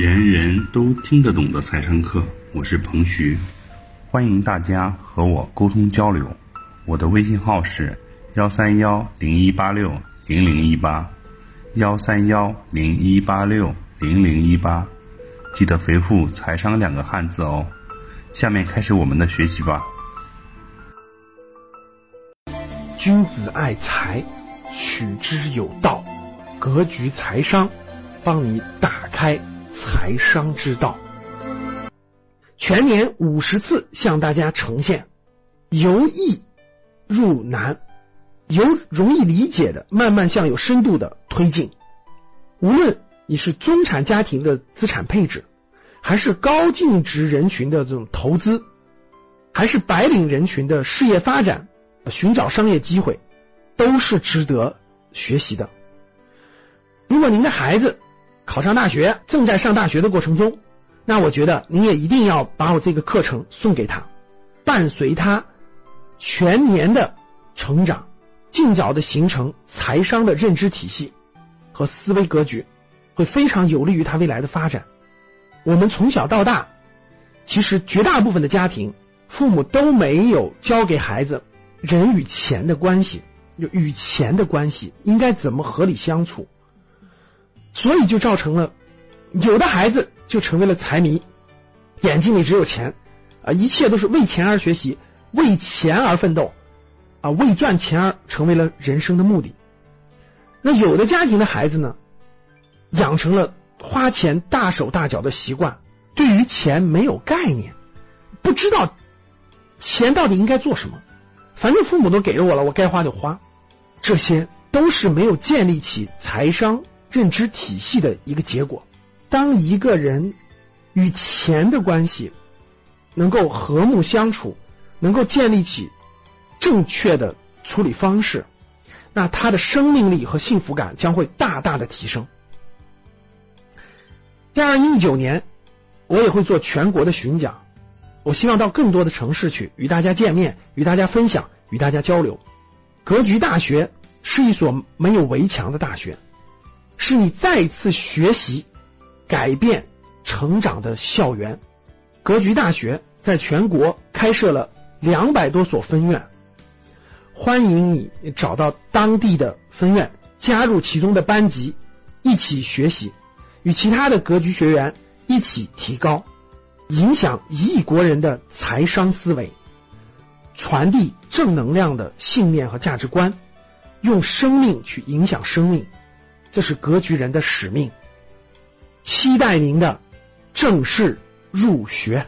人人都听得懂的财商课，我是彭徐，欢迎大家和我沟通交流。我的微信号是幺三幺零一八六零零一八，幺三幺零一八六零零一八，记得回复“财商”两个汉字哦。下面开始我们的学习吧。君子爱财，取之有道。格局财商，帮你打开财商之道。全年五十次向大家呈现，由易入难，由容易理解的慢慢向有深度的推进。无论你是中产家庭的资产配置，还是高净值人群的这种投资，还是白领人群的事业发展。寻找商业机会都是值得学习的。如果您的孩子考上大学，正在上大学的过程中，那我觉得你也一定要把我这个课程送给他，伴随他全年的成长，尽早的形成财商的认知体系和思维格局，会非常有利于他未来的发展。我们从小到大，其实绝大部分的家庭父母都没有教给孩子。人与钱的关系，就与钱的关系应该怎么合理相处？所以就造成了有的孩子就成为了财迷，眼睛里只有钱啊，一切都是为钱而学习，为钱而奋斗啊，为赚钱而成为了人生的目的。那有的家庭的孩子呢，养成了花钱大手大脚的习惯，对于钱没有概念，不知道钱到底应该做什么。反正父母都给了我了，我该花就花，这些都是没有建立起财商认知体系的一个结果。当一个人与钱的关系能够和睦相处，能够建立起正确的处理方式，那他的生命力和幸福感将会大大的提升。在二零一九年，我也会做全国的巡讲。我希望到更多的城市去与大家见面，与大家分享，与大家交流。格局大学是一所没有围墙的大学，是你再次学习、改变、成长的校园。格局大学在全国开设了两百多所分院，欢迎你找到当地的分院，加入其中的班级，一起学习，与其他的格局学员一起提高。影响一亿国人的财商思维，传递正能量的信念和价值观，用生命去影响生命，这是格局人的使命。期待您的正式入学。